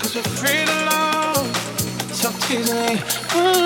Cause we're free to love. so teasing. Ooh.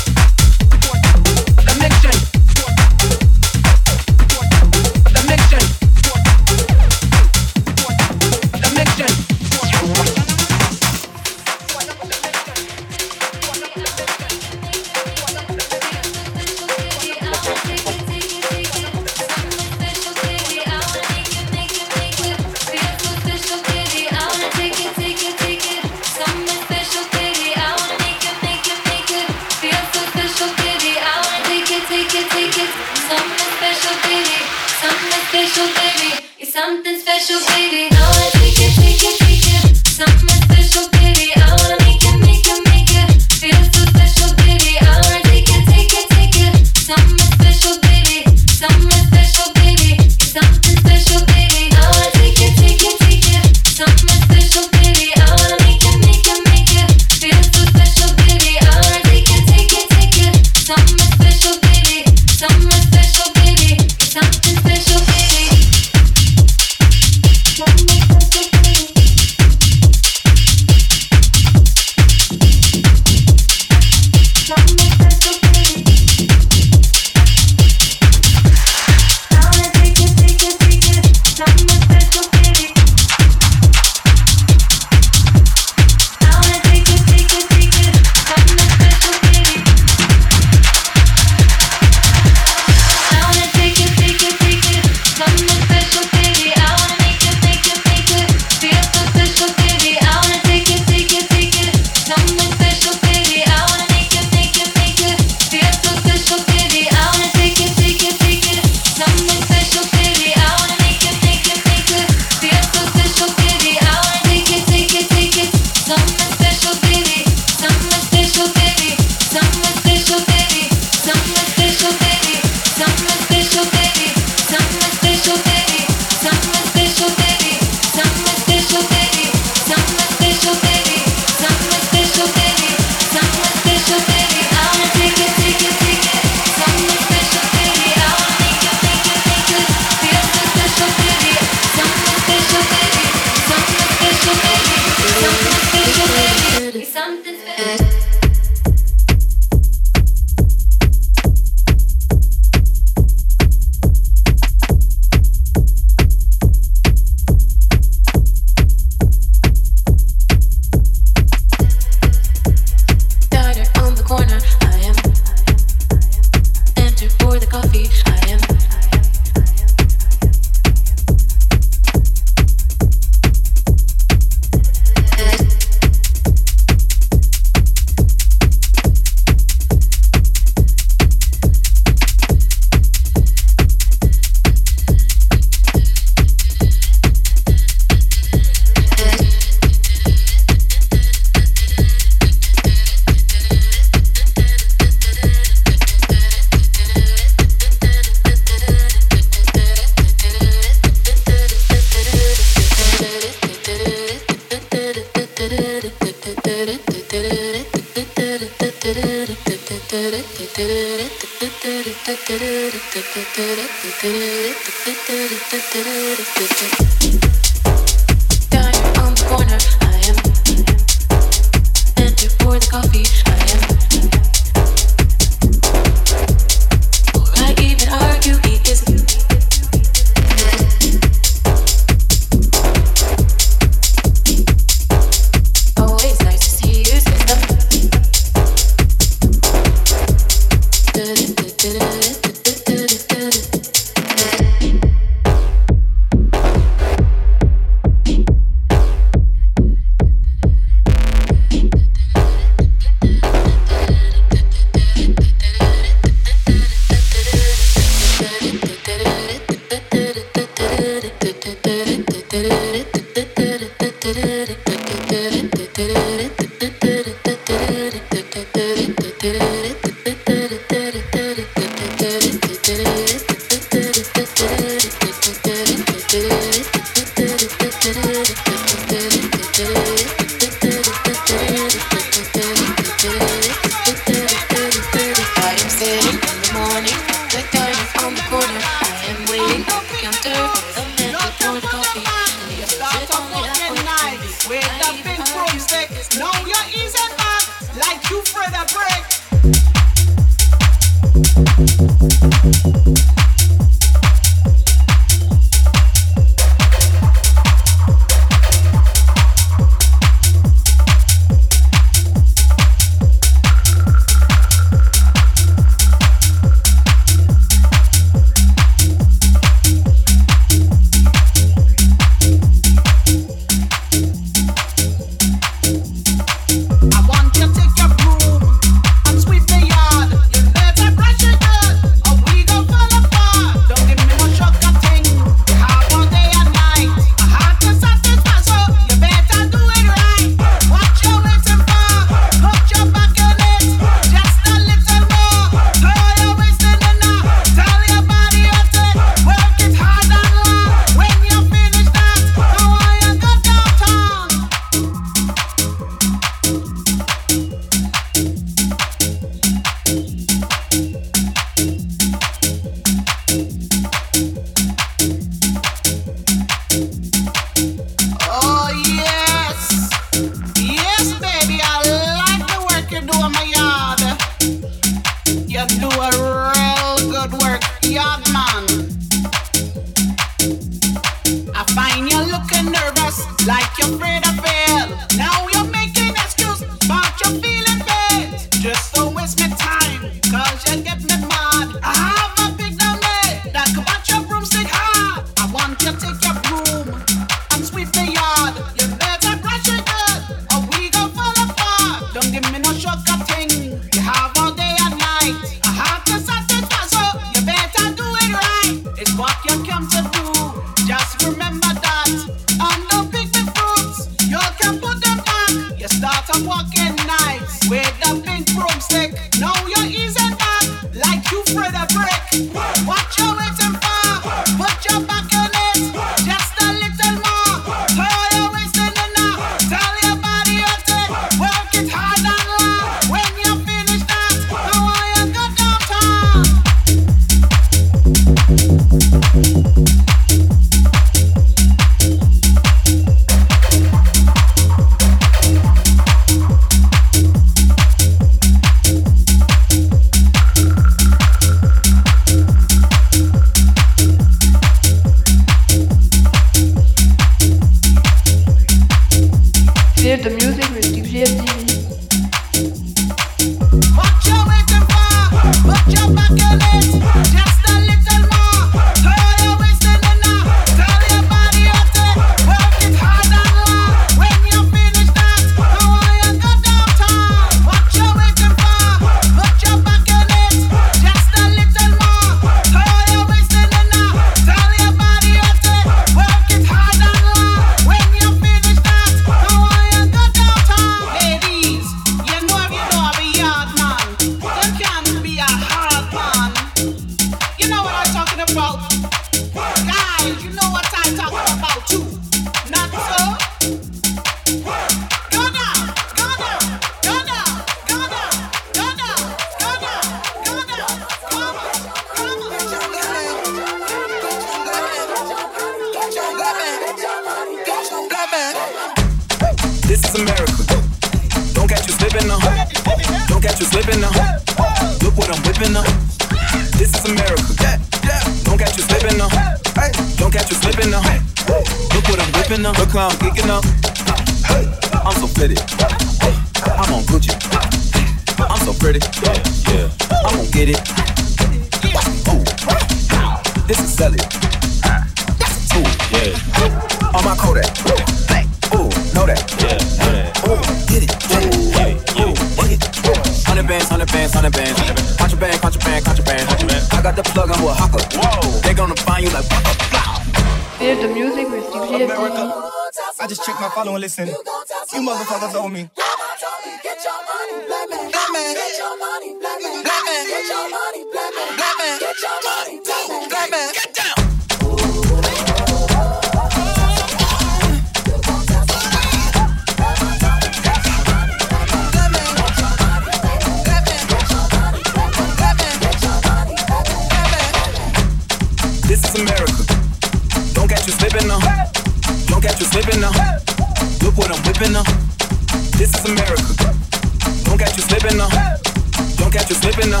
slipping now.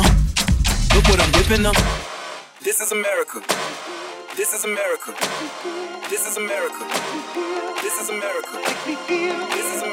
Look what I'm whipping up. This is America. This is America. This is America. This is America. This is America.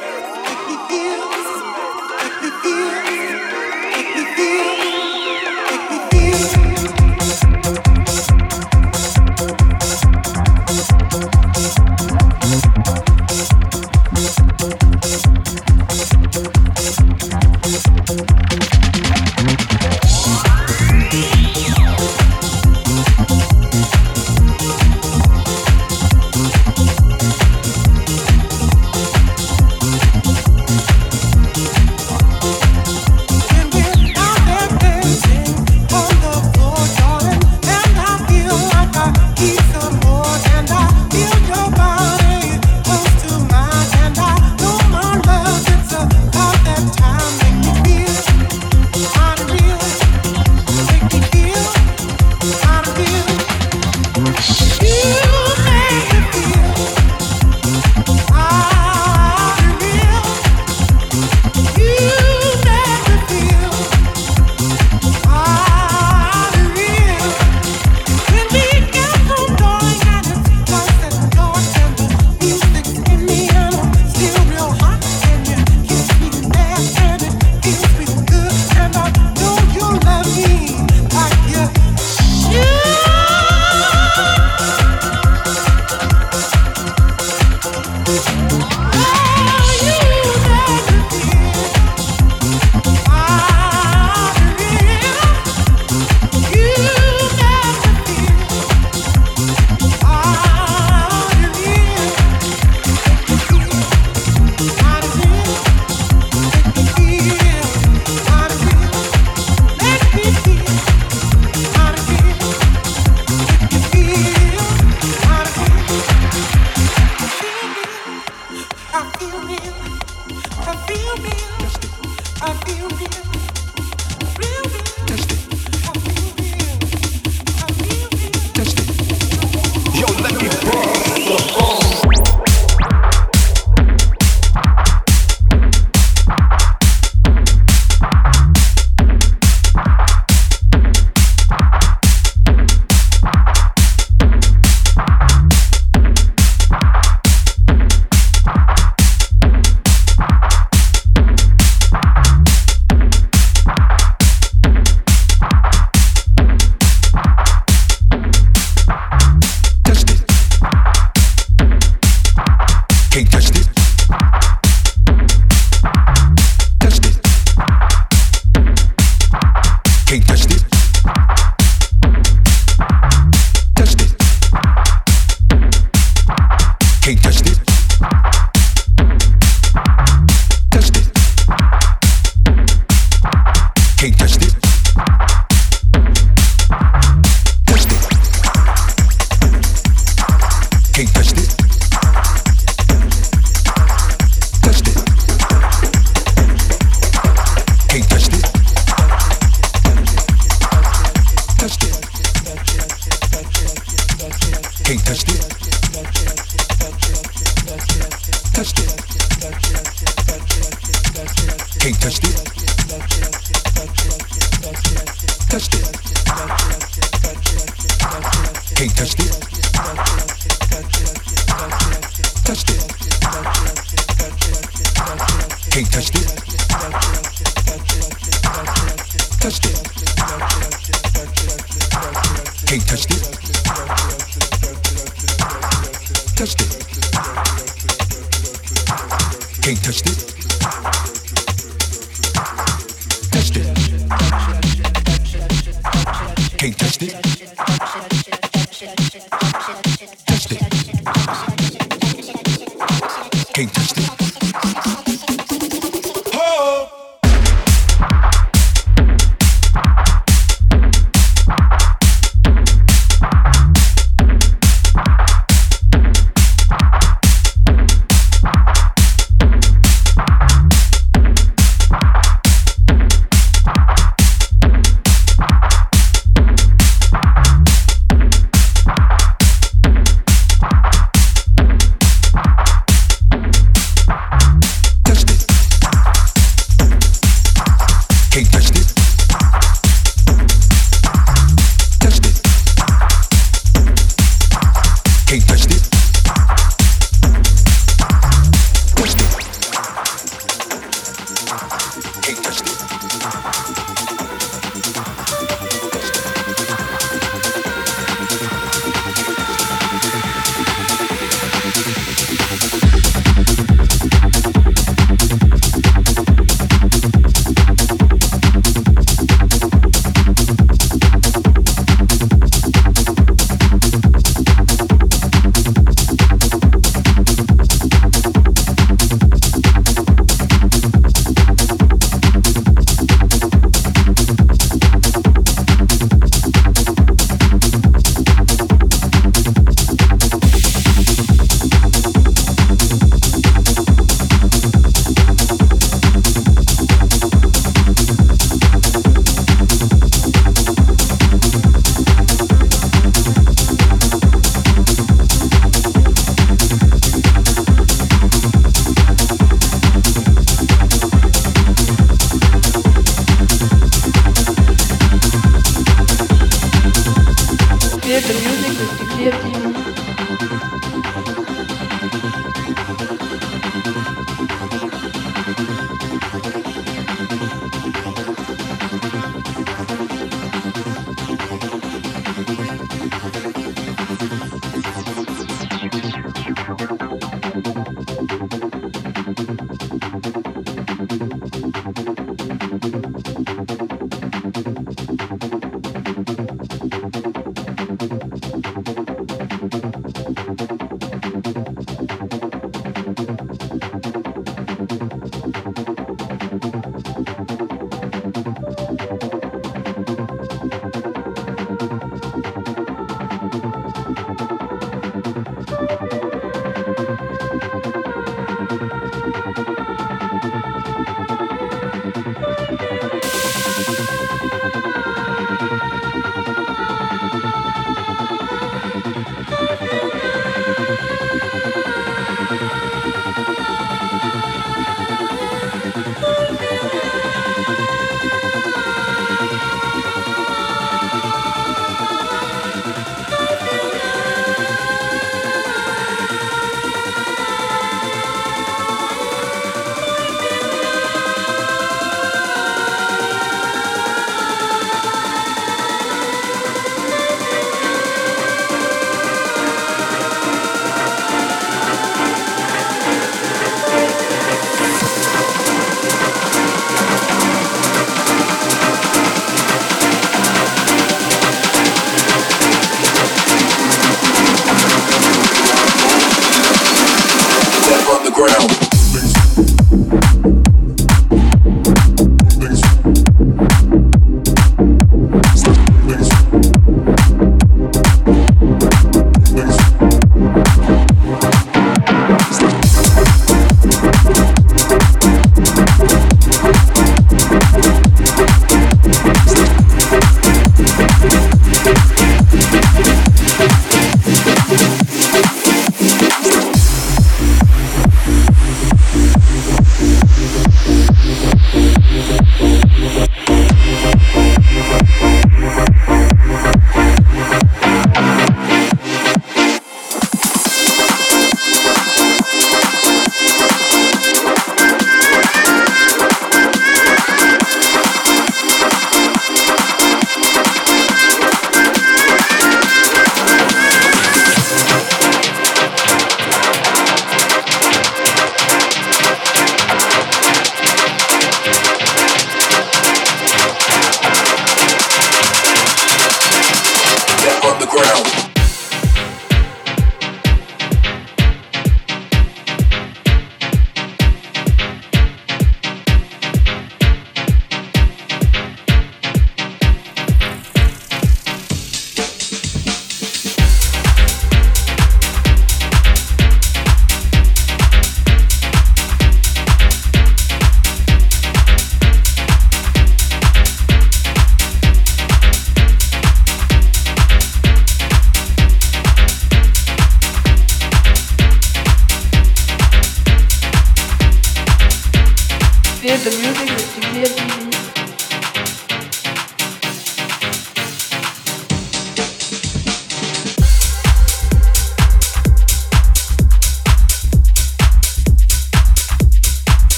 can't touch this.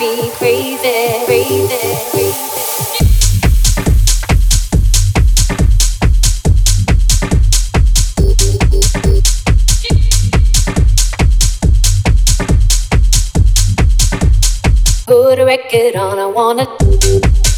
be breathing, breathing, breathing. Put a record on, I wanna.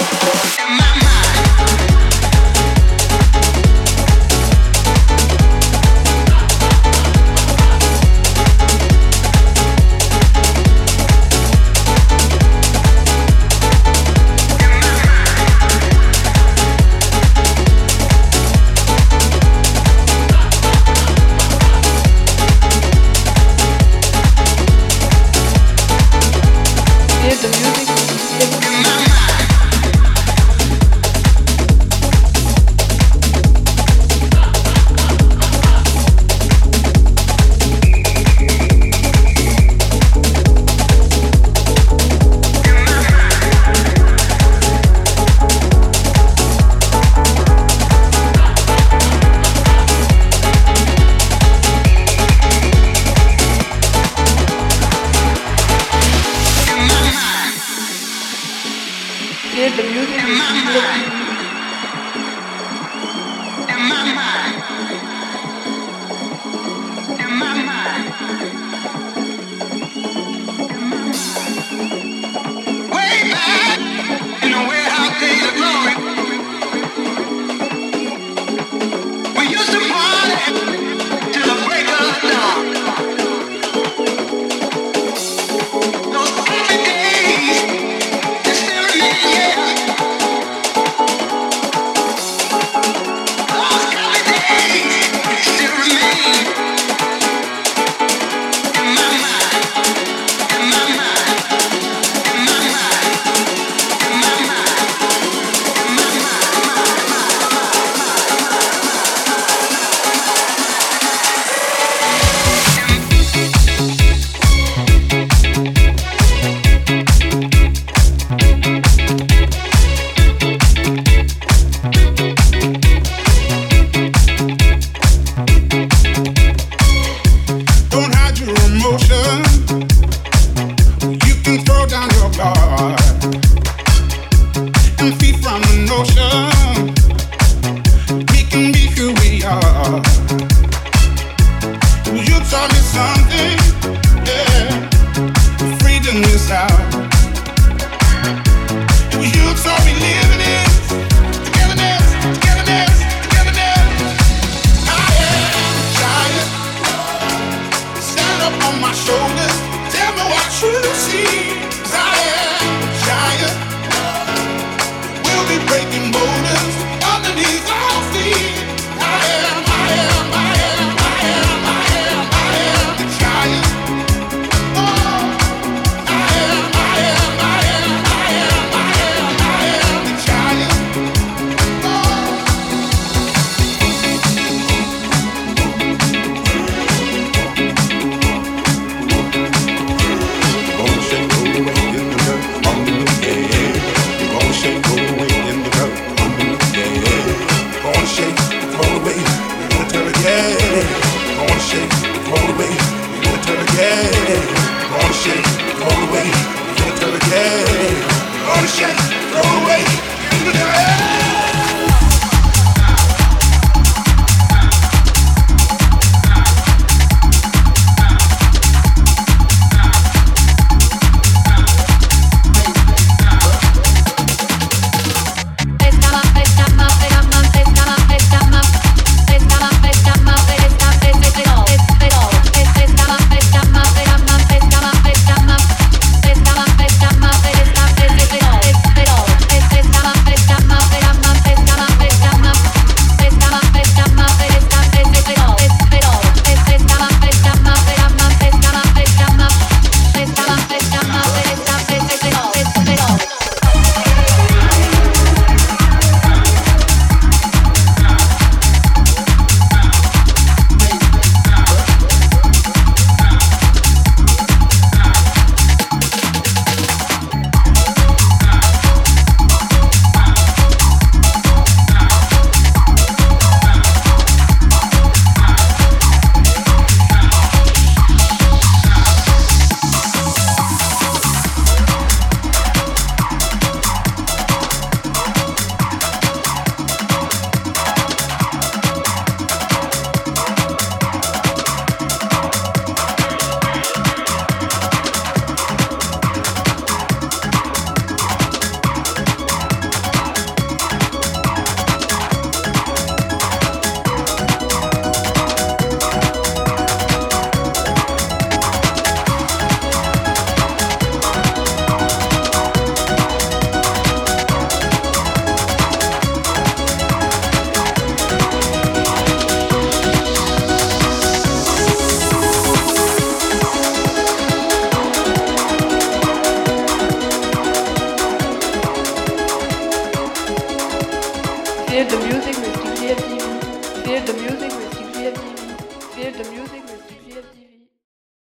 Am I